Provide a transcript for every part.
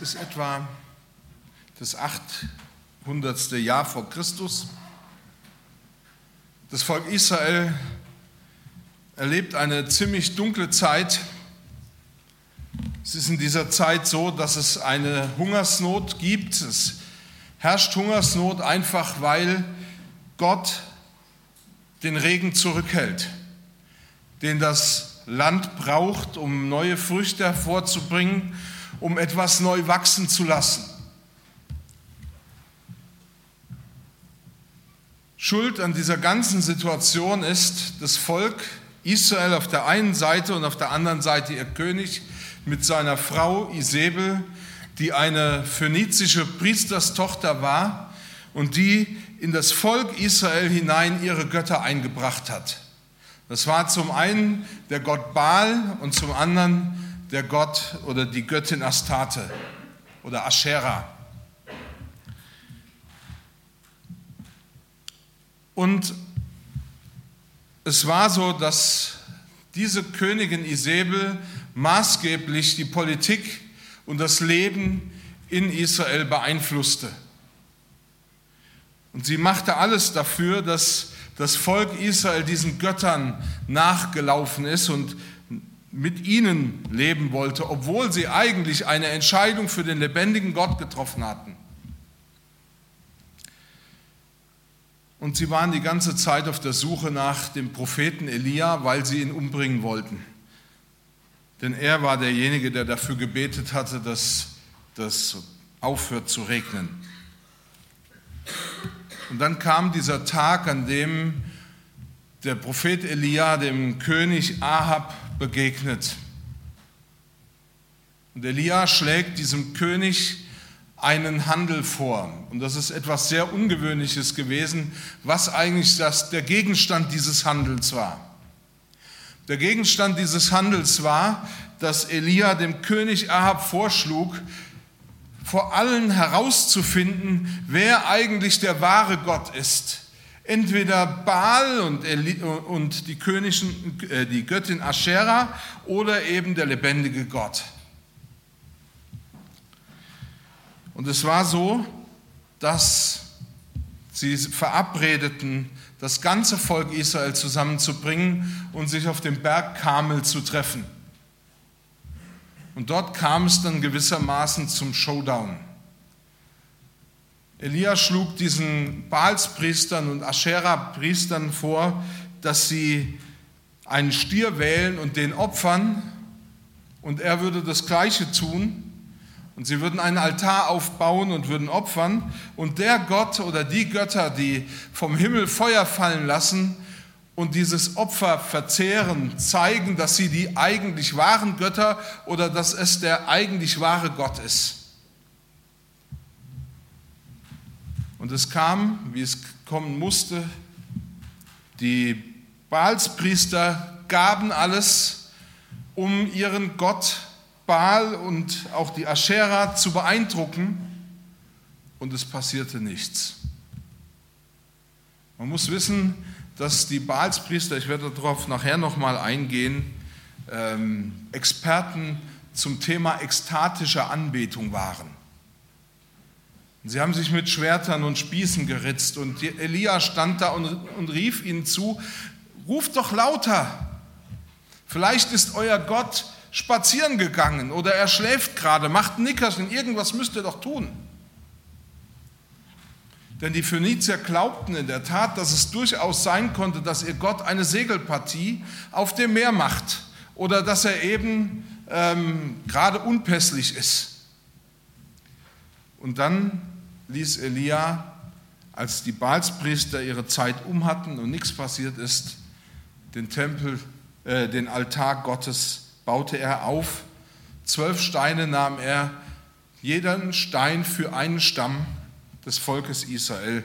Ist etwa das 800. Jahr vor Christus. Das Volk Israel erlebt eine ziemlich dunkle Zeit. Es ist in dieser Zeit so, dass es eine Hungersnot gibt. Es herrscht Hungersnot einfach, weil Gott den Regen zurückhält, den das Land braucht, um neue Früchte hervorzubringen, um etwas neu wachsen zu lassen. Schuld an dieser ganzen Situation ist das Volk Israel auf der einen Seite und auf der anderen Seite ihr König mit seiner Frau Isabel, die eine phönizische Priesterstochter war und die in das Volk Israel hinein ihre Götter eingebracht hat. Das war zum einen der Gott Baal und zum anderen der Gott oder die Göttin Astarte oder Aschera. Und es war so, dass diese Königin Isabel maßgeblich die Politik und das Leben in Israel beeinflusste. Und sie machte alles dafür, dass das Volk Israel diesen Göttern nachgelaufen ist und mit ihnen leben wollte, obwohl sie eigentlich eine Entscheidung für den lebendigen Gott getroffen hatten. Und sie waren die ganze Zeit auf der Suche nach dem Propheten Elia, weil sie ihn umbringen wollten. Denn er war derjenige, der dafür gebetet hatte, dass das aufhört zu regnen. Und dann kam dieser Tag, an dem der Prophet Elia dem König Ahab begegnet. Und Elia schlägt diesem König einen Handel vor. Und das ist etwas sehr Ungewöhnliches gewesen, was eigentlich das, der Gegenstand dieses Handels war. Der Gegenstand dieses Handels war, dass Elia dem König Ahab vorschlug, vor allen herauszufinden, wer eigentlich der wahre Gott ist. Entweder Baal und, Eli und die, Königin, äh, die Göttin Aschera oder eben der lebendige Gott. Und es war so, dass sie verabredeten, das ganze Volk Israel zusammenzubringen und sich auf dem Berg Kamel zu treffen. Und dort kam es dann gewissermaßen zum Showdown. Elia schlug diesen Baalspriestern und Aschera-Priestern vor, dass sie einen Stier wählen und den opfern, und er würde das Gleiche tun. Und sie würden einen Altar aufbauen und würden opfern. Und der Gott oder die Götter, die vom Himmel Feuer fallen lassen, und dieses Opfer verzehren, zeigen, dass sie die eigentlich wahren Götter oder dass es der eigentlich wahre Gott ist. Und es kam, wie es kommen musste, die Baalspriester gaben alles, um ihren Gott Baal und auch die Aschera zu beeindrucken, und es passierte nichts. Man muss wissen, dass die Baalspriester, ich werde darauf nachher nochmal eingehen, ähm, Experten zum Thema ekstatischer Anbetung waren. Sie haben sich mit Schwertern und Spießen geritzt und Elia stand da und, und rief ihnen zu, ruft doch lauter, vielleicht ist euer Gott spazieren gegangen oder er schläft gerade, macht ein Nickerchen, irgendwas müsst ihr doch tun. Denn die Phönizier glaubten in der Tat, dass es durchaus sein konnte, dass ihr Gott eine Segelpartie auf dem Meer macht oder dass er eben ähm, gerade unpässlich ist. Und dann ließ Elia, als die Baalspriester ihre Zeit um hatten und nichts passiert ist, den Tempel, äh, den Altar Gottes baute er auf. Zwölf Steine nahm er, jeden Stein für einen Stamm des Volkes Israel.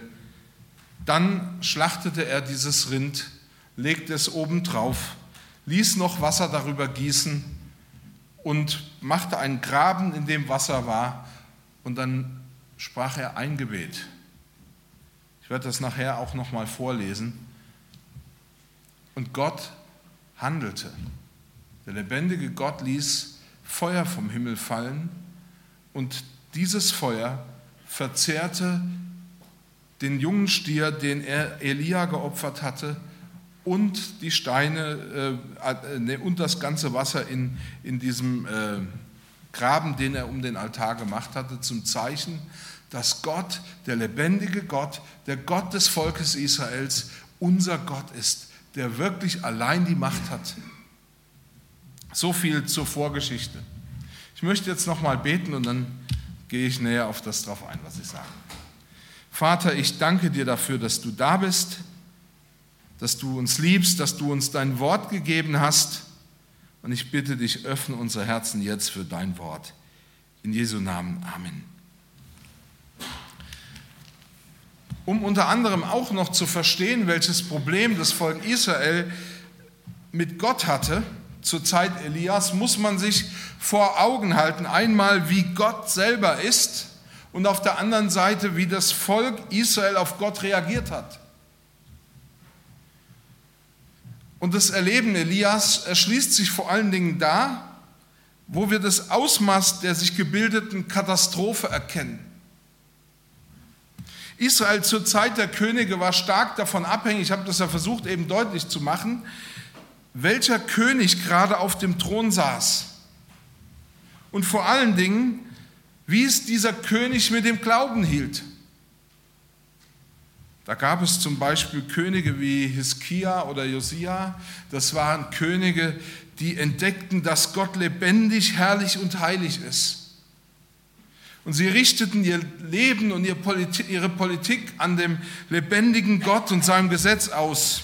Dann schlachtete er dieses Rind, legte es oben drauf, ließ noch Wasser darüber gießen und machte einen Graben, in dem Wasser war, und dann sprach er ein Gebet. Ich werde das nachher auch noch mal vorlesen. Und Gott handelte. Der lebendige Gott ließ Feuer vom Himmel fallen und dieses Feuer verzehrte den jungen Stier, den er Elia geopfert hatte, und die Steine äh, und das ganze Wasser in, in diesem äh, Graben, den er um den Altar gemacht hatte, zum Zeichen, dass Gott, der lebendige Gott, der Gott des Volkes Israels, unser Gott ist, der wirklich allein die Macht hat. So viel zur Vorgeschichte. Ich möchte jetzt nochmal beten und dann gehe ich näher auf das drauf ein, was ich sage. Vater, ich danke dir dafür, dass du da bist, dass du uns liebst, dass du uns dein Wort gegeben hast. Und ich bitte dich, öffne unser Herzen jetzt für dein Wort. In Jesu Namen. Amen. Um unter anderem auch noch zu verstehen, welches Problem das Volk Israel mit Gott hatte, zur Zeit Elias, muss man sich vor Augen halten, einmal wie Gott selber ist und auf der anderen Seite, wie das Volk Israel auf Gott reagiert hat. Und das Erleben Elias erschließt sich vor allen Dingen da, wo wir das Ausmaß der sich gebildeten Katastrophe erkennen. Israel zur Zeit der Könige war stark davon abhängig, ich habe das ja versucht eben deutlich zu machen, welcher König gerade auf dem Thron saß. Und vor allen Dingen, wie es dieser König mit dem Glauben hielt. Da gab es zum Beispiel Könige wie Hiskia oder Josia. Das waren Könige, die entdeckten, dass Gott lebendig, herrlich und heilig ist. Und sie richteten ihr Leben und ihre Politik an dem lebendigen Gott und seinem Gesetz aus.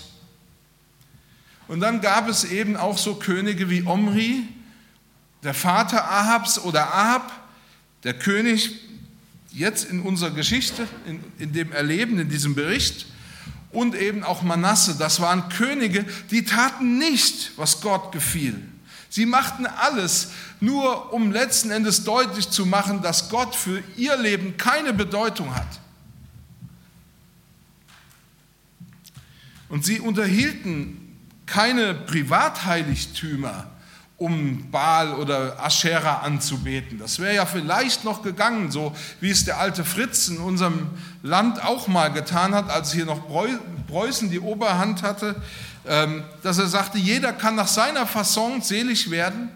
Und dann gab es eben auch so Könige wie Omri, der Vater Ahabs oder Ahab, der König jetzt in unserer Geschichte, in, in dem Erleben, in diesem Bericht, und eben auch Manasse, das waren Könige, die taten nicht, was Gott gefiel. Sie machten alles, nur um letzten Endes deutlich zu machen, dass Gott für ihr Leben keine Bedeutung hat. Und sie unterhielten keine Privatheiligtümer, um Baal oder Aschera anzubeten. Das wäre ja vielleicht noch gegangen, so wie es der alte Fritz in unserem Land auch mal getan hat, als hier noch Preußen die Oberhand hatte, ähm, dass er sagte, jeder kann nach seiner Fasson selig werden.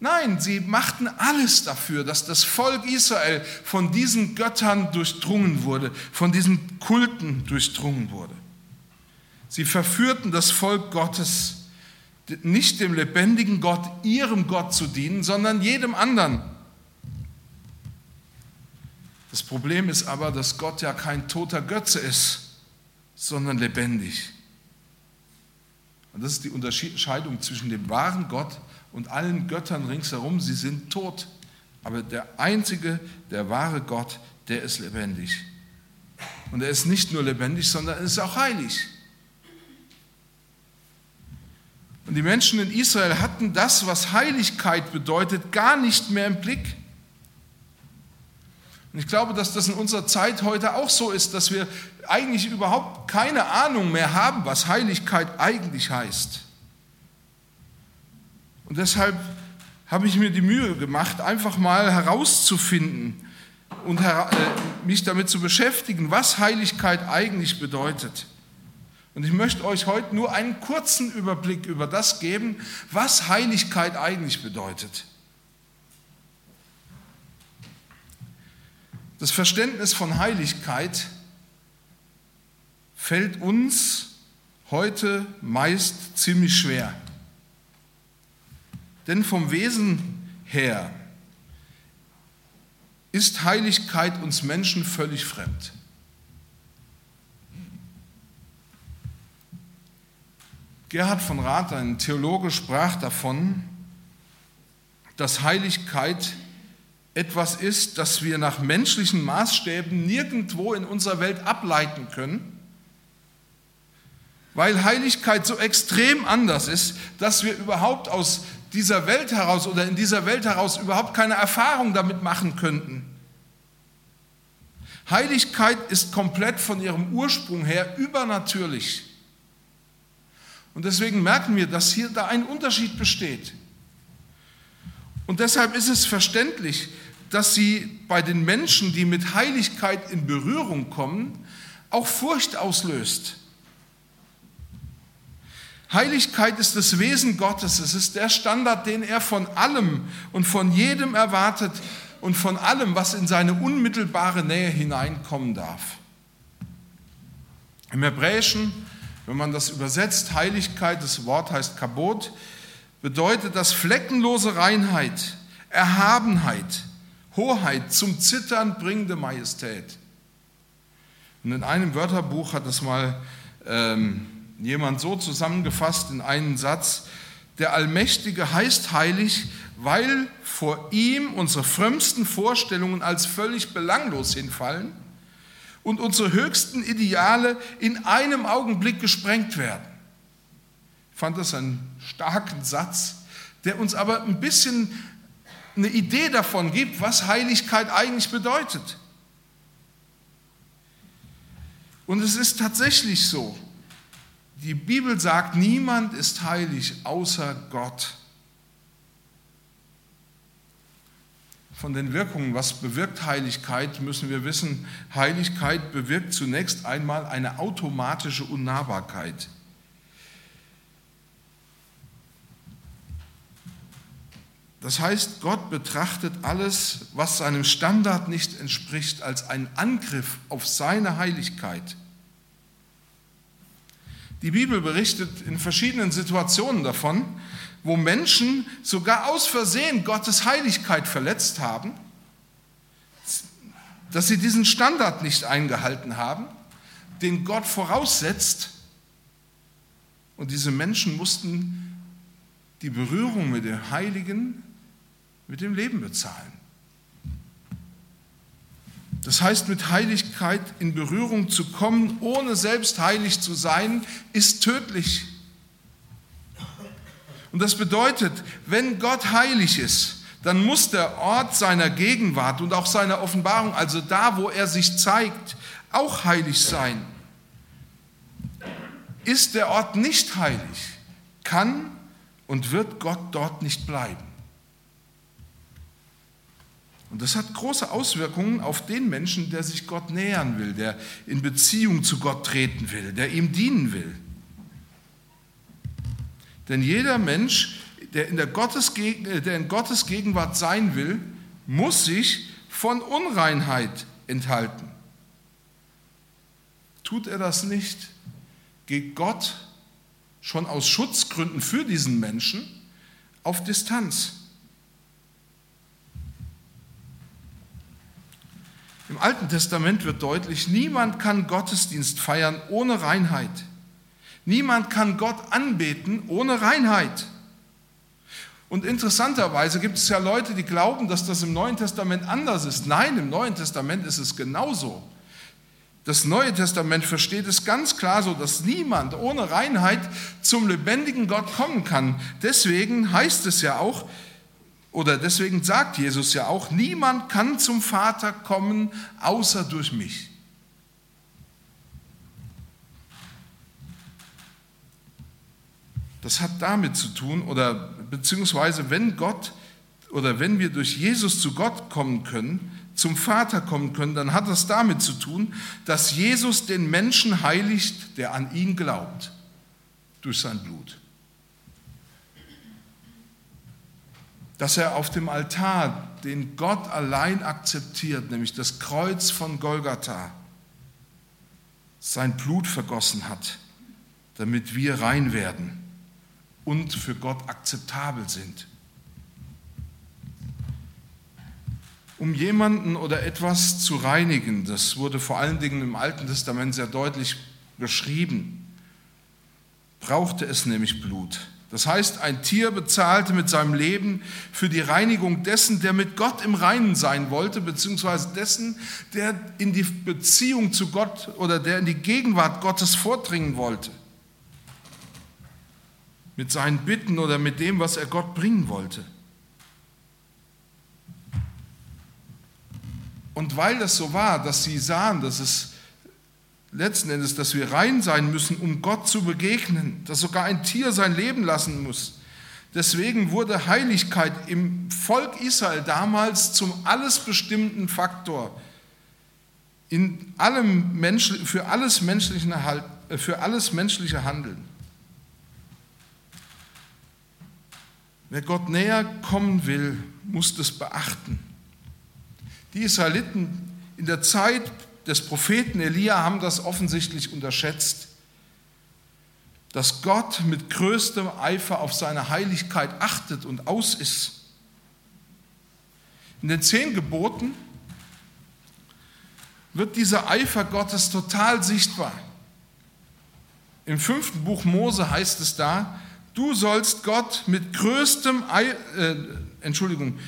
Nein, sie machten alles dafür, dass das Volk Israel von diesen Göttern durchdrungen wurde, von diesen Kulten durchdrungen wurde. Sie verführten das Volk Gottes nicht dem lebendigen Gott, ihrem Gott zu dienen, sondern jedem anderen. Das Problem ist aber, dass Gott ja kein toter Götze ist, sondern lebendig. Und das ist die Unterscheidung zwischen dem wahren Gott und allen Göttern ringsherum. Sie sind tot. Aber der einzige, der wahre Gott, der ist lebendig. Und er ist nicht nur lebendig, sondern er ist auch heilig. Und die Menschen in Israel hatten das, was Heiligkeit bedeutet, gar nicht mehr im Blick. Und ich glaube, dass das in unserer Zeit heute auch so ist, dass wir eigentlich überhaupt keine Ahnung mehr haben, was Heiligkeit eigentlich heißt. Und deshalb habe ich mir die Mühe gemacht, einfach mal herauszufinden und äh, mich damit zu beschäftigen, was Heiligkeit eigentlich bedeutet. Und ich möchte euch heute nur einen kurzen Überblick über das geben, was Heiligkeit eigentlich bedeutet. Das Verständnis von Heiligkeit fällt uns heute meist ziemlich schwer. Denn vom Wesen her ist Heiligkeit uns Menschen völlig fremd. Gerhard von Rath, ein Theologe, sprach davon, dass Heiligkeit etwas ist, das wir nach menschlichen Maßstäben nirgendwo in unserer Welt ableiten können, weil Heiligkeit so extrem anders ist, dass wir überhaupt aus dieser Welt heraus oder in dieser Welt heraus überhaupt keine Erfahrung damit machen könnten. Heiligkeit ist komplett von ihrem Ursprung her übernatürlich. Und deswegen merken wir, dass hier da ein Unterschied besteht. Und deshalb ist es verständlich, dass sie bei den Menschen, die mit Heiligkeit in Berührung kommen, auch Furcht auslöst. Heiligkeit ist das Wesen Gottes. Es ist der Standard, den er von allem und von jedem erwartet und von allem, was in seine unmittelbare Nähe hineinkommen darf. Im Hebräischen, wenn man das übersetzt, Heiligkeit, das Wort heißt Kabot, bedeutet das fleckenlose Reinheit, Erhabenheit, Hoheit, zum Zittern bringende Majestät. Und in einem Wörterbuch hat es mal ähm, jemand so zusammengefasst in einen Satz, der Allmächtige heißt heilig, weil vor ihm unsere frömmsten Vorstellungen als völlig belanglos hinfallen und unsere höchsten Ideale in einem Augenblick gesprengt werden. Ich fand das einen starken Satz, der uns aber ein bisschen eine Idee davon gibt, was Heiligkeit eigentlich bedeutet. Und es ist tatsächlich so. Die Bibel sagt, niemand ist heilig außer Gott. Von den Wirkungen, was bewirkt Heiligkeit, müssen wir wissen, Heiligkeit bewirkt zunächst einmal eine automatische Unnahbarkeit. Das heißt, Gott betrachtet alles, was seinem Standard nicht entspricht, als einen Angriff auf seine Heiligkeit. Die Bibel berichtet in verschiedenen Situationen davon, wo Menschen sogar aus Versehen Gottes Heiligkeit verletzt haben, dass sie diesen Standard nicht eingehalten haben, den Gott voraussetzt. Und diese Menschen mussten die Berührung mit dem Heiligen mit dem Leben bezahlen. Das heißt, mit Heiligkeit in Berührung zu kommen, ohne selbst heilig zu sein, ist tödlich. Und das bedeutet, wenn Gott heilig ist, dann muss der Ort seiner Gegenwart und auch seiner Offenbarung, also da, wo er sich zeigt, auch heilig sein. Ist der Ort nicht heilig, kann und wird Gott dort nicht bleiben. Und das hat große Auswirkungen auf den Menschen, der sich Gott nähern will, der in Beziehung zu Gott treten will, der ihm dienen will. Denn jeder Mensch, der in, der, Gottes, der in Gottes Gegenwart sein will, muss sich von Unreinheit enthalten. Tut er das nicht, geht Gott schon aus Schutzgründen für diesen Menschen auf Distanz. Im Alten Testament wird deutlich, niemand kann Gottesdienst feiern ohne Reinheit. Niemand kann Gott anbeten ohne Reinheit. Und interessanterweise gibt es ja Leute, die glauben, dass das im Neuen Testament anders ist. Nein, im Neuen Testament ist es genauso. Das Neue Testament versteht es ganz klar so, dass niemand ohne Reinheit zum lebendigen Gott kommen kann. Deswegen heißt es ja auch, oder deswegen sagt Jesus ja auch, niemand kann zum Vater kommen, außer durch mich. Das hat damit zu tun, oder beziehungsweise wenn Gott oder wenn wir durch Jesus zu Gott kommen können, zum Vater kommen können, dann hat das damit zu tun, dass Jesus den Menschen heiligt, der an ihn glaubt, durch sein Blut. dass er auf dem Altar, den Gott allein akzeptiert, nämlich das Kreuz von Golgatha, sein Blut vergossen hat, damit wir rein werden und für Gott akzeptabel sind. Um jemanden oder etwas zu reinigen, das wurde vor allen Dingen im Alten Testament sehr deutlich beschrieben, brauchte es nämlich Blut. Das heißt, ein Tier bezahlte mit seinem Leben für die Reinigung dessen, der mit Gott im Reinen sein wollte, beziehungsweise dessen, der in die Beziehung zu Gott oder der in die Gegenwart Gottes vordringen wollte. Mit seinen Bitten oder mit dem, was er Gott bringen wollte. Und weil das so war, dass sie sahen, dass es letzten Endes, dass wir rein sein müssen, um Gott zu begegnen, dass sogar ein Tier sein Leben lassen muss, Deswegen wurde Heiligkeit im Volk Israel damals zum alles bestimmten Faktor in allem Mensch, äh, für alles menschliche Handeln. Wer Gott näher kommen will, muss das beachten. Die Israeliten in der Zeit des Propheten Elia haben das offensichtlich unterschätzt dass Gott mit größtem Eifer auf seine Heiligkeit achtet und aus ist. In den zehn Geboten wird dieser Eifer Gottes total sichtbar. Im fünften Buch Mose heißt es da, du sollst Gott mit größtem, Ei, äh, Entschuldigung,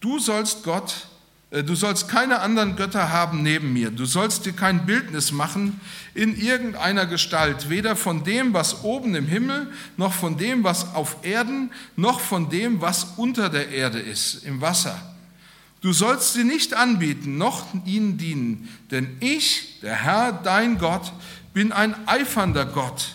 du sollst Gott äh, du sollst keine anderen Götter haben neben mir. Du sollst dir kein Bildnis machen in irgendeiner Gestalt, weder von dem, was oben im Himmel, noch von dem, was auf Erden, noch von dem, was unter der Erde ist, im Wasser. Du sollst sie nicht anbieten, noch ihnen dienen, denn ich, der Herr, dein Gott, bin ein eifernder Gott,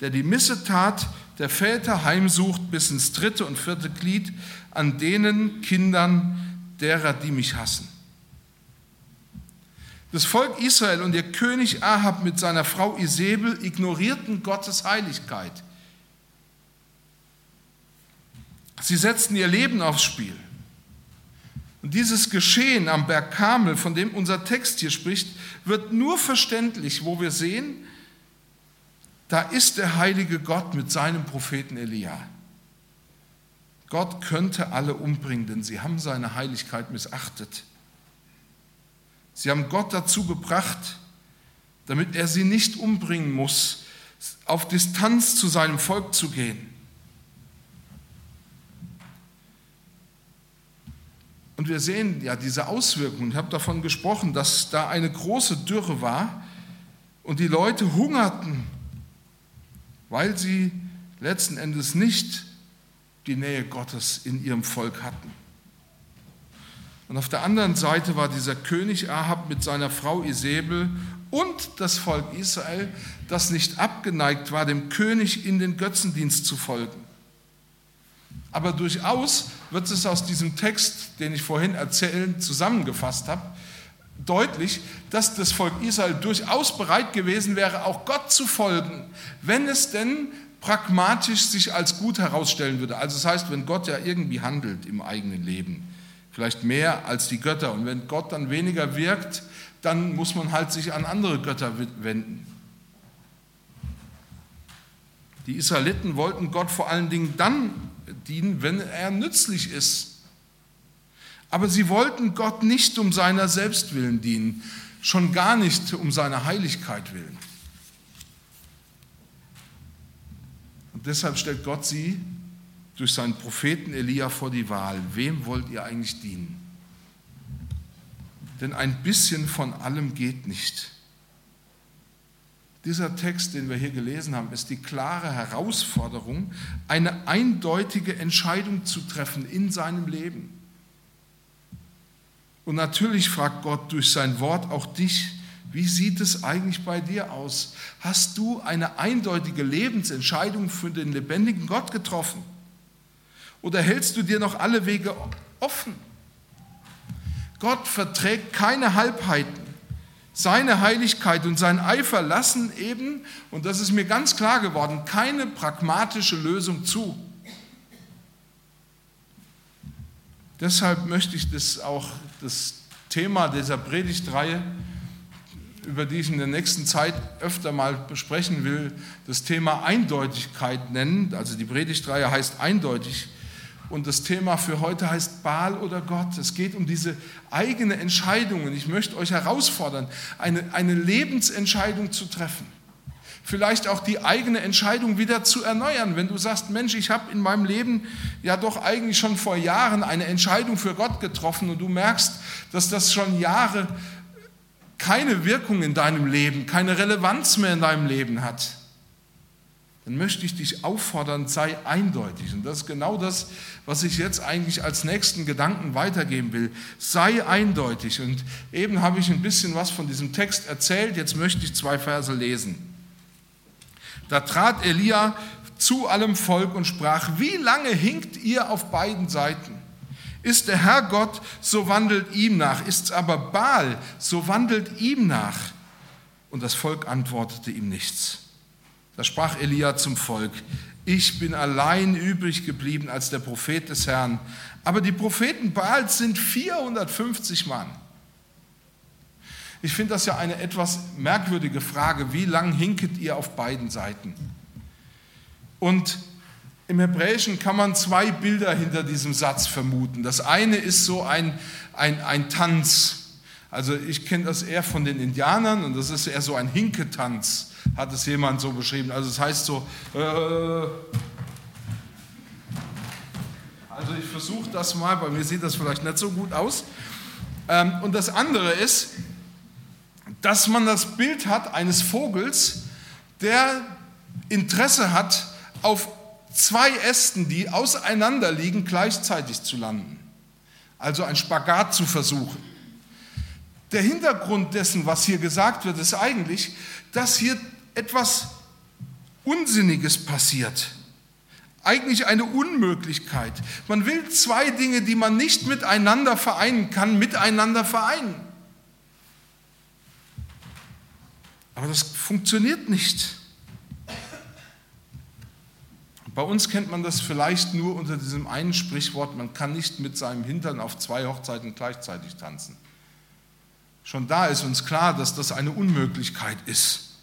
der die Missetat der Väter heimsucht bis ins dritte und vierte Glied an denen Kindern, derer, die mich hassen. Das Volk Israel und ihr König Ahab mit seiner Frau Isabel ignorierten Gottes Heiligkeit. Sie setzten ihr Leben aufs Spiel. Und dieses Geschehen am Berg Kamel, von dem unser Text hier spricht, wird nur verständlich, wo wir sehen, da ist der heilige Gott mit seinem Propheten Elia. Gott könnte alle umbringen, denn sie haben seine Heiligkeit missachtet. Sie haben Gott dazu gebracht, damit er sie nicht umbringen muss, auf Distanz zu seinem Volk zu gehen. Und wir sehen ja diese Auswirkungen. Ich habe davon gesprochen, dass da eine große Dürre war und die Leute hungerten, weil sie letzten Endes nicht die Nähe Gottes in ihrem Volk hatten. Und auf der anderen Seite war dieser König Ahab mit seiner Frau Isabel und das Volk Israel, das nicht abgeneigt war, dem König in den Götzendienst zu folgen. Aber durchaus wird es aus diesem Text, den ich vorhin erzählen, zusammengefasst habe, deutlich, dass das Volk Israel durchaus bereit gewesen wäre, auch Gott zu folgen, wenn es denn pragmatisch sich als gut herausstellen würde. Also das heißt, wenn Gott ja irgendwie handelt im eigenen Leben, vielleicht mehr als die Götter, und wenn Gott dann weniger wirkt, dann muss man halt sich an andere Götter wenden. Die Israeliten wollten Gott vor allen Dingen dann dienen, wenn er nützlich ist. Aber sie wollten Gott nicht um seiner selbst willen dienen, schon gar nicht um seiner Heiligkeit willen. Und deshalb stellt Gott sie durch seinen Propheten Elia vor die Wahl. Wem wollt ihr eigentlich dienen? Denn ein bisschen von allem geht nicht. Dieser Text, den wir hier gelesen haben, ist die klare Herausforderung, eine eindeutige Entscheidung zu treffen in seinem Leben. Und natürlich fragt Gott durch sein Wort auch dich, wie sieht es eigentlich bei dir aus? Hast du eine eindeutige Lebensentscheidung für den lebendigen Gott getroffen? Oder hältst du dir noch alle Wege offen? Gott verträgt keine Halbheiten. Seine Heiligkeit und sein Eifer lassen eben, und das ist mir ganz klar geworden, keine pragmatische Lösung zu. Deshalb möchte ich das auch das Thema dieser Predigtreihe über die ich in der nächsten Zeit öfter mal besprechen will, das Thema Eindeutigkeit nennen. Also die Predigtreihe heißt eindeutig. Und das Thema für heute heißt Baal oder Gott. Es geht um diese eigene Entscheidung. Und ich möchte euch herausfordern, eine, eine Lebensentscheidung zu treffen. Vielleicht auch die eigene Entscheidung wieder zu erneuern. Wenn du sagst, Mensch, ich habe in meinem Leben ja doch eigentlich schon vor Jahren eine Entscheidung für Gott getroffen und du merkst, dass das schon Jahre keine Wirkung in deinem Leben, keine Relevanz mehr in deinem Leben hat, dann möchte ich dich auffordern, sei eindeutig. Und das ist genau das, was ich jetzt eigentlich als nächsten Gedanken weitergeben will. Sei eindeutig. Und eben habe ich ein bisschen was von diesem Text erzählt, jetzt möchte ich zwei Verse lesen. Da trat Elia zu allem Volk und sprach, wie lange hinkt ihr auf beiden Seiten? Ist der Herr Gott, so wandelt ihm nach. Ist aber Baal, so wandelt ihm nach. Und das Volk antwortete ihm nichts. Da sprach Elia zum Volk, ich bin allein übrig geblieben als der Prophet des Herrn, aber die Propheten Baals sind 450 Mann. Ich finde das ja eine etwas merkwürdige Frage, wie lang hinket ihr auf beiden Seiten? Und im Hebräischen kann man zwei Bilder hinter diesem Satz vermuten. Das eine ist so ein, ein, ein Tanz. Also ich kenne das eher von den Indianern und das ist eher so ein Hinketanz, hat es jemand so beschrieben. Also es das heißt so, äh, also ich versuche das mal, bei mir sieht das vielleicht nicht so gut aus. Ähm, und das andere ist, dass man das Bild hat eines Vogels, der Interesse hat, auf zwei Ästen, die auseinander liegen, gleichzeitig zu landen. Also ein Spagat zu versuchen. Der Hintergrund dessen, was hier gesagt wird, ist eigentlich, dass hier etwas Unsinniges passiert. Eigentlich eine Unmöglichkeit. Man will zwei Dinge, die man nicht miteinander vereinen kann, miteinander vereinen. Aber das funktioniert nicht. Bei uns kennt man das vielleicht nur unter diesem einen Sprichwort, man kann nicht mit seinem Hintern auf zwei Hochzeiten gleichzeitig tanzen. Schon da ist uns klar, dass das eine Unmöglichkeit ist.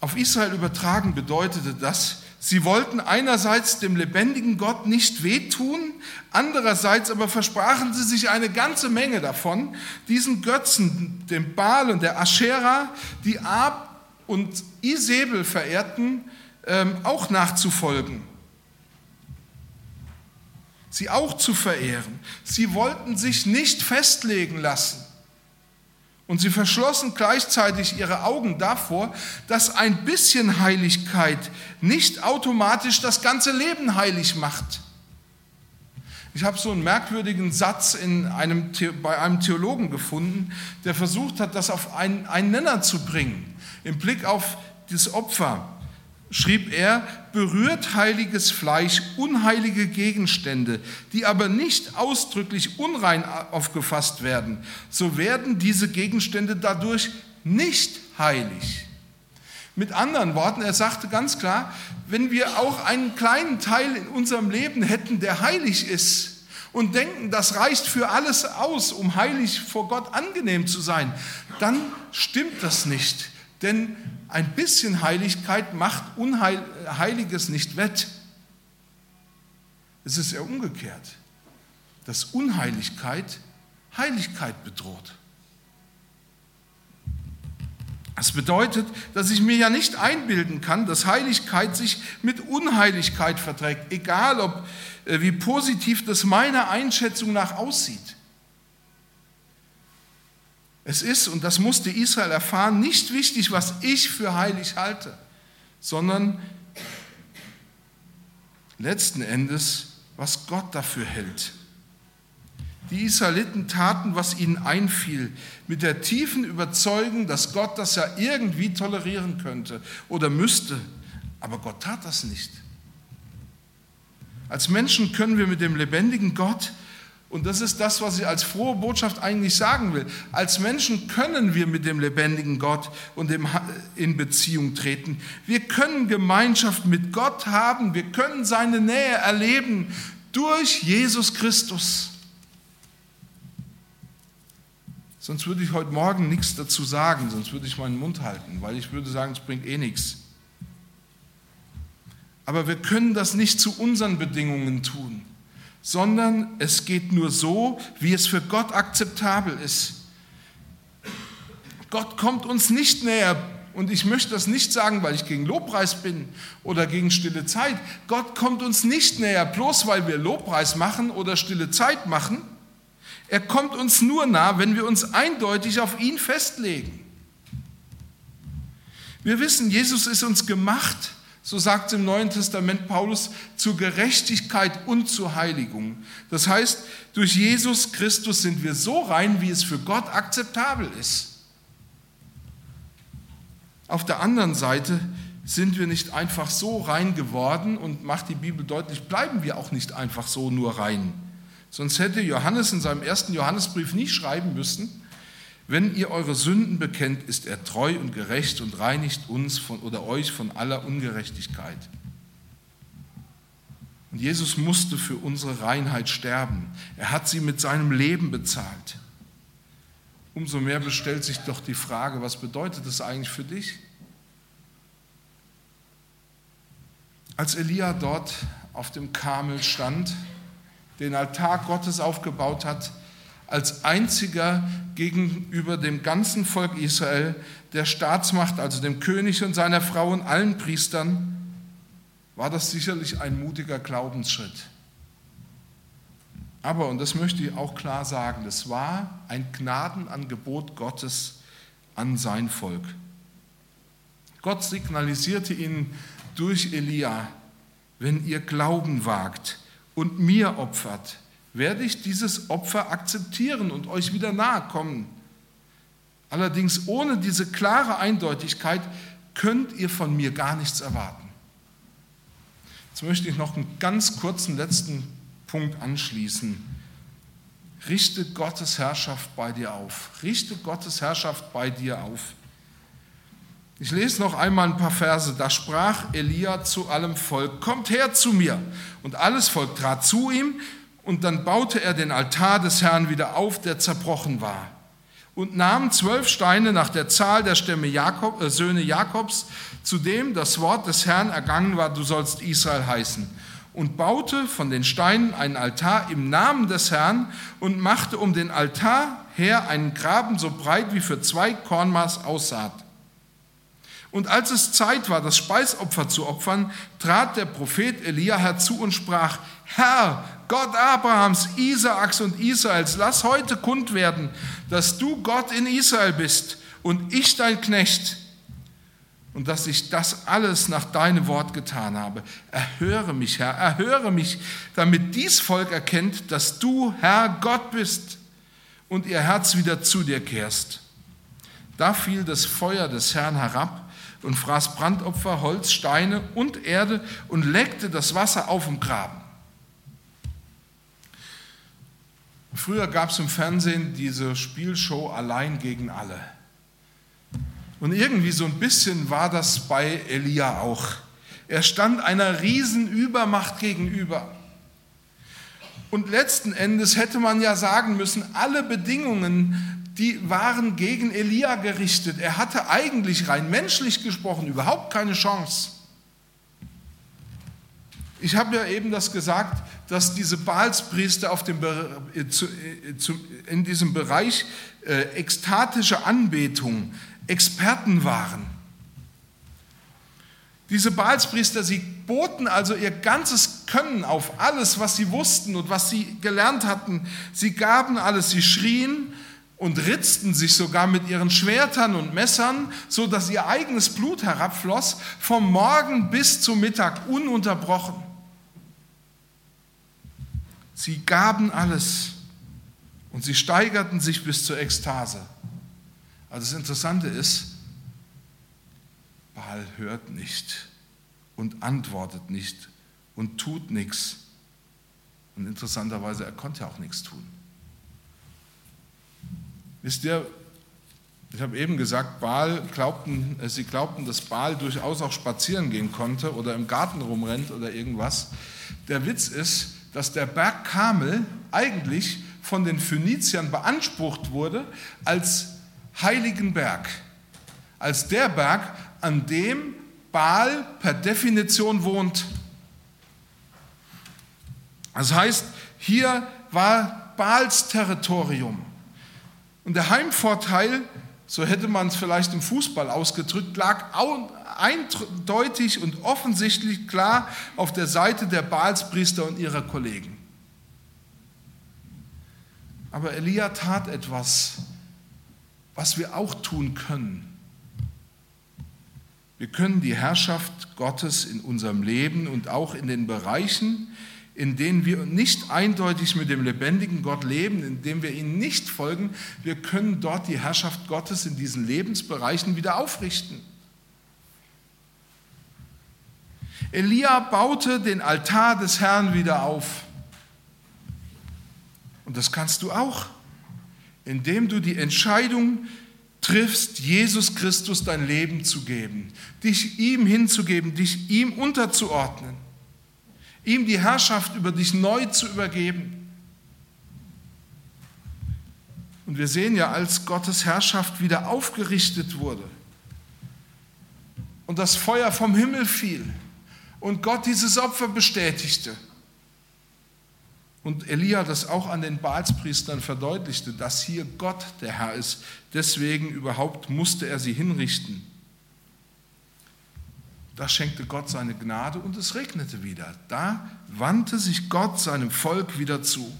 Auf Israel übertragen bedeutete das, sie wollten einerseits dem lebendigen Gott nicht wehtun, andererseits aber versprachen sie sich eine ganze Menge davon, diesen Götzen, dem Baal und der Aschera, die Ab und Isabel verehrten, ähm, auch nachzufolgen. Sie auch zu verehren. Sie wollten sich nicht festlegen lassen. Und sie verschlossen gleichzeitig ihre Augen davor, dass ein bisschen Heiligkeit nicht automatisch das ganze Leben heilig macht. Ich habe so einen merkwürdigen Satz in einem, bei einem Theologen gefunden, der versucht hat, das auf einen, einen Nenner zu bringen. Im Blick auf das Opfer schrieb er, berührt heiliges Fleisch unheilige Gegenstände, die aber nicht ausdrücklich unrein aufgefasst werden, so werden diese Gegenstände dadurch nicht heilig. Mit anderen Worten, er sagte ganz klar, wenn wir auch einen kleinen Teil in unserem Leben hätten, der heilig ist und denken, das reicht für alles aus, um heilig vor Gott angenehm zu sein, dann stimmt das nicht. Denn ein bisschen Heiligkeit macht Unheiliges nicht wett. Es ist ja umgekehrt, dass Unheiligkeit Heiligkeit bedroht. Das bedeutet, dass ich mir ja nicht einbilden kann, dass Heiligkeit sich mit Unheiligkeit verträgt, egal ob, äh, wie positiv das meiner Einschätzung nach aussieht. Es ist, und das musste Israel erfahren, nicht wichtig, was ich für heilig halte, sondern letzten Endes, was Gott dafür hält. Die Israeliten taten, was ihnen einfiel, mit der tiefen Überzeugung, dass Gott das ja irgendwie tolerieren könnte oder müsste. Aber Gott tat das nicht. Als Menschen können wir mit dem lebendigen Gott und das ist das, was ich als frohe Botschaft eigentlich sagen will. Als Menschen können wir mit dem lebendigen Gott und in Beziehung treten. Wir können Gemeinschaft mit Gott haben. Wir können seine Nähe erleben durch Jesus Christus. Sonst würde ich heute Morgen nichts dazu sagen, sonst würde ich meinen Mund halten, weil ich würde sagen, es bringt eh nichts. Aber wir können das nicht zu unseren Bedingungen tun sondern es geht nur so, wie es für Gott akzeptabel ist. Gott kommt uns nicht näher. Und ich möchte das nicht sagen, weil ich gegen Lobpreis bin oder gegen stille Zeit. Gott kommt uns nicht näher, bloß weil wir Lobpreis machen oder stille Zeit machen. Er kommt uns nur nah, wenn wir uns eindeutig auf ihn festlegen. Wir wissen, Jesus ist uns gemacht so sagt im Neuen Testament Paulus, zur Gerechtigkeit und zur Heiligung. Das heißt, durch Jesus Christus sind wir so rein, wie es für Gott akzeptabel ist. Auf der anderen Seite sind wir nicht einfach so rein geworden und macht die Bibel deutlich, bleiben wir auch nicht einfach so nur rein. Sonst hätte Johannes in seinem ersten Johannesbrief nicht schreiben müssen, wenn ihr eure Sünden bekennt, ist er treu und gerecht und reinigt uns von, oder euch von aller Ungerechtigkeit. Und Jesus musste für unsere Reinheit sterben. Er hat sie mit seinem Leben bezahlt. Umso mehr bestellt sich doch die Frage, was bedeutet das eigentlich für dich? Als Elia dort auf dem Kamel stand, den Altar Gottes aufgebaut hat, als einziger gegenüber dem ganzen Volk Israel, der Staatsmacht, also dem König und seiner Frau und allen Priestern, war das sicherlich ein mutiger Glaubensschritt. Aber, und das möchte ich auch klar sagen, es war ein Gnadenangebot Gottes an sein Volk. Gott signalisierte ihnen durch Elia, wenn ihr Glauben wagt und mir opfert, werde ich dieses Opfer akzeptieren und euch wieder nahe kommen. Allerdings ohne diese klare Eindeutigkeit könnt ihr von mir gar nichts erwarten. Jetzt möchte ich noch einen ganz kurzen letzten Punkt anschließen. Richte Gottes Herrschaft bei dir auf. Richte Gottes Herrschaft bei dir auf. Ich lese noch einmal ein paar Verse. Da sprach Elia zu allem Volk, kommt her zu mir. Und alles Volk trat zu ihm und dann baute er den Altar des Herrn wieder auf, der zerbrochen war. Und nahm zwölf Steine nach der Zahl der Stämme Jakob, äh, Söhne Jakobs, zu dem das Wort des Herrn ergangen war, du sollst Israel heißen. Und baute von den Steinen einen Altar im Namen des Herrn und machte um den Altar her einen Graben so breit wie für zwei Kornmaß aussaat. Und als es Zeit war, das Speisopfer zu opfern, trat der Prophet Elia herzu und sprach, Herr, Gott Abrahams, Isaaks und Israels, lass heute kund werden, dass du Gott in Israel bist und ich dein Knecht und dass ich das alles nach deinem Wort getan habe. Erhöre mich, Herr, erhöre mich, damit dies Volk erkennt, dass du, Herr, Gott bist und ihr Herz wieder zu dir kehrst. Da fiel das Feuer des Herrn herab und fraß Brandopfer, Holz, Steine und Erde und leckte das Wasser auf im Graben. Früher gab es im Fernsehen diese Spielshow Allein gegen alle. Und irgendwie so ein bisschen war das bei Elia auch. Er stand einer Riesenübermacht gegenüber. Und letzten Endes hätte man ja sagen müssen, alle Bedingungen, die waren gegen Elia gerichtet. Er hatte eigentlich rein menschlich gesprochen überhaupt keine Chance. Ich habe ja eben das gesagt, dass diese Baalspriester auf dem, äh, äh, in diesem Bereich äh, ekstatische Anbetung Experten waren. Diese Baalspriester, sie boten also ihr ganzes Können auf alles, was sie wussten und was sie gelernt hatten. Sie gaben alles, sie schrien und ritzten sich sogar mit ihren Schwertern und Messern, so dass ihr eigenes Blut herabfloss, vom Morgen bis zum Mittag ununterbrochen. Sie gaben alles und sie steigerten sich bis zur Ekstase. Also das Interessante ist, Baal hört nicht und antwortet nicht und tut nichts. Und interessanterweise, er konnte auch nichts tun. Wisst ihr, ich habe eben gesagt, Baal glaubten, äh, sie glaubten, dass Baal durchaus auch spazieren gehen konnte oder im Garten rumrennt oder irgendwas. Der Witz ist, dass der Berg Kamel eigentlich von den Phöniziern beansprucht wurde als heiligen Berg, als der Berg, an dem Baal per Definition wohnt. Das heißt, hier war Baals Territorium. Und der Heimvorteil, so hätte man es vielleicht im Fußball ausgedrückt, lag eindeutig und offensichtlich klar auf der Seite der Baalspriester und ihrer Kollegen. Aber Elia tat etwas, was wir auch tun können. Wir können die Herrschaft Gottes in unserem Leben und auch in den Bereichen, in denen wir nicht eindeutig mit dem lebendigen Gott leben, in dem wir ihm nicht folgen, wir können dort die Herrschaft Gottes in diesen Lebensbereichen wieder aufrichten. Elia baute den Altar des Herrn wieder auf. Und das kannst du auch, indem du die Entscheidung triffst, Jesus Christus dein Leben zu geben, dich ihm hinzugeben, dich ihm unterzuordnen, ihm die Herrschaft über dich neu zu übergeben. Und wir sehen ja, als Gottes Herrschaft wieder aufgerichtet wurde und das Feuer vom Himmel fiel und Gott dieses Opfer bestätigte, und Elia das auch an den Baalspriestern verdeutlichte, dass hier Gott der Herr ist. Deswegen überhaupt musste er sie hinrichten. Da schenkte Gott seine Gnade und es regnete wieder. Da wandte sich Gott seinem Volk wieder zu.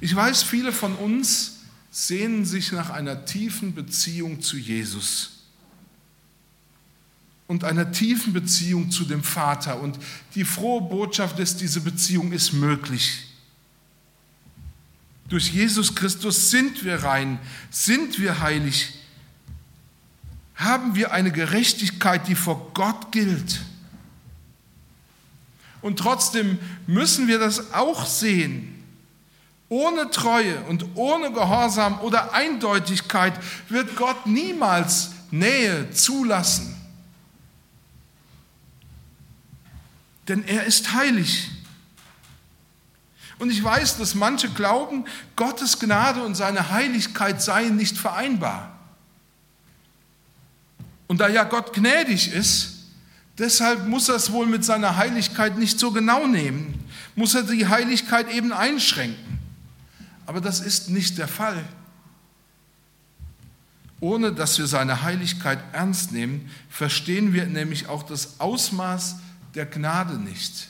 Ich weiß, viele von uns sehnen sich nach einer tiefen Beziehung zu Jesus und einer tiefen Beziehung zu dem Vater. Und die frohe Botschaft ist, diese Beziehung ist möglich. Durch Jesus Christus sind wir rein, sind wir heilig, haben wir eine Gerechtigkeit, die vor Gott gilt. Und trotzdem müssen wir das auch sehen. Ohne Treue und ohne Gehorsam oder Eindeutigkeit wird Gott niemals Nähe zulassen. denn er ist heilig. Und ich weiß, dass manche glauben, Gottes Gnade und seine Heiligkeit seien nicht vereinbar. Und da ja Gott gnädig ist, deshalb muss er es wohl mit seiner Heiligkeit nicht so genau nehmen, muss er die Heiligkeit eben einschränken. Aber das ist nicht der Fall. Ohne dass wir seine Heiligkeit ernst nehmen, verstehen wir nämlich auch das Ausmaß der Gnade nicht.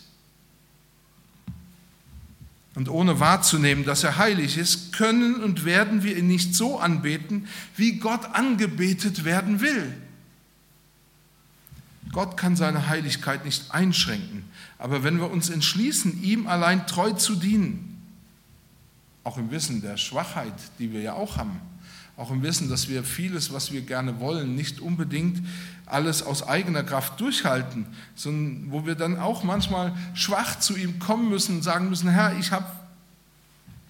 Und ohne wahrzunehmen, dass er heilig ist, können und werden wir ihn nicht so anbeten, wie Gott angebetet werden will. Gott kann seine Heiligkeit nicht einschränken, aber wenn wir uns entschließen, ihm allein treu zu dienen, auch im Wissen der Schwachheit, die wir ja auch haben, auch im Wissen, dass wir vieles, was wir gerne wollen, nicht unbedingt alles aus eigener Kraft durchhalten, sondern wo wir dann auch manchmal schwach zu ihm kommen müssen und sagen müssen, Herr, ich habe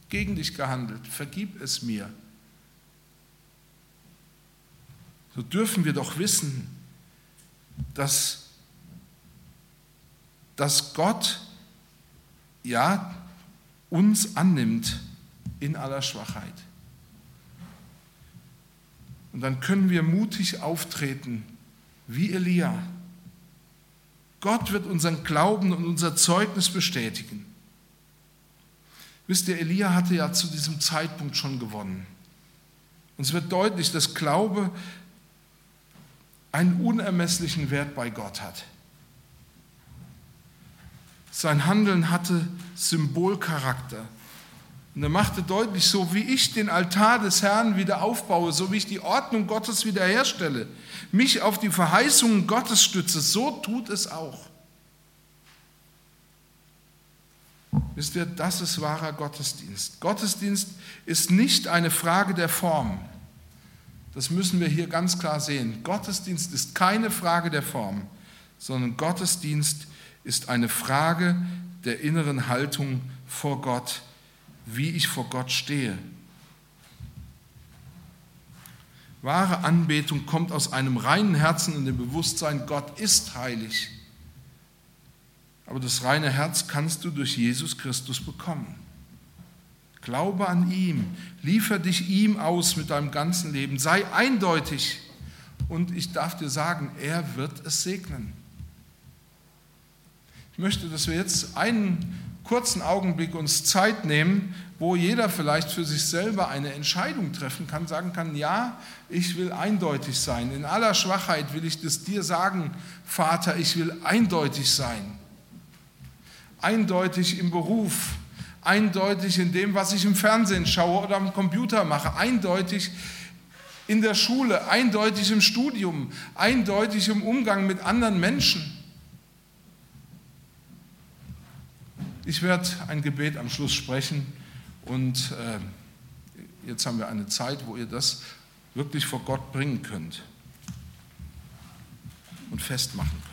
gegen dich gehandelt, vergib es mir. So dürfen wir doch wissen, dass, dass Gott ja uns annimmt in aller Schwachheit. Und dann können wir mutig auftreten, wie Elia. Gott wird unseren Glauben und unser Zeugnis bestätigen. Wisst ihr, Elia hatte ja zu diesem Zeitpunkt schon gewonnen. Und es wird deutlich, dass Glaube einen unermesslichen Wert bei Gott hat. Sein Handeln hatte Symbolcharakter. Und er machte deutlich, so wie ich den Altar des Herrn wieder aufbaue, so wie ich die Ordnung Gottes wiederherstelle, mich auf die Verheißungen Gottes stütze, so tut es auch. Wisst ihr, das ist wahrer Gottesdienst. Gottesdienst ist nicht eine Frage der Form. Das müssen wir hier ganz klar sehen. Gottesdienst ist keine Frage der Form, sondern Gottesdienst ist eine Frage der inneren Haltung vor Gott wie ich vor Gott stehe. Wahre Anbetung kommt aus einem reinen Herzen und dem Bewusstsein, Gott ist heilig. Aber das reine Herz kannst du durch Jesus Christus bekommen. Glaube an ihm, liefer dich ihm aus mit deinem ganzen Leben, sei eindeutig und ich darf dir sagen, er wird es segnen. Ich möchte, dass wir jetzt einen kurzen Augenblick uns Zeit nehmen, wo jeder vielleicht für sich selber eine Entscheidung treffen kann, sagen kann, ja, ich will eindeutig sein. In aller Schwachheit will ich das dir sagen, Vater, ich will eindeutig sein. Eindeutig im Beruf, eindeutig in dem, was ich im Fernsehen schaue oder am Computer mache, eindeutig in der Schule, eindeutig im Studium, eindeutig im Umgang mit anderen Menschen. Ich werde ein Gebet am Schluss sprechen und äh, jetzt haben wir eine Zeit, wo ihr das wirklich vor Gott bringen könnt und festmachen könnt.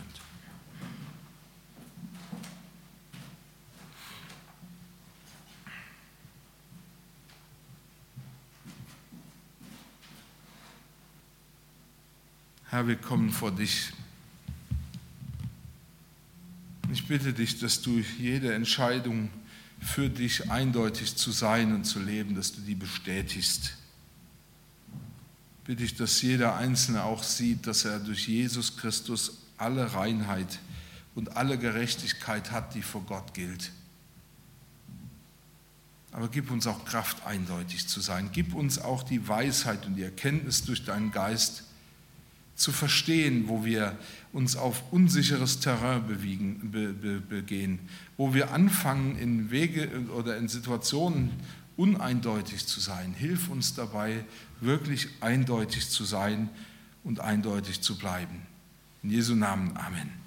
Herr, wir kommen vor dich. Ich bitte dich, dass du jede Entscheidung für dich eindeutig zu sein und zu leben, dass du die bestätigst. Bitte ich, dass jeder Einzelne auch sieht, dass er durch Jesus Christus alle Reinheit und alle Gerechtigkeit hat, die vor Gott gilt. Aber gib uns auch Kraft, eindeutig zu sein. Gib uns auch die Weisheit und die Erkenntnis durch deinen Geist zu verstehen, wo wir uns auf unsicheres Terrain bewegen, be, be, begehen, wo wir anfangen, in Wege oder in Situationen uneindeutig zu sein. Hilf uns dabei, wirklich eindeutig zu sein und eindeutig zu bleiben. In Jesu Namen, Amen.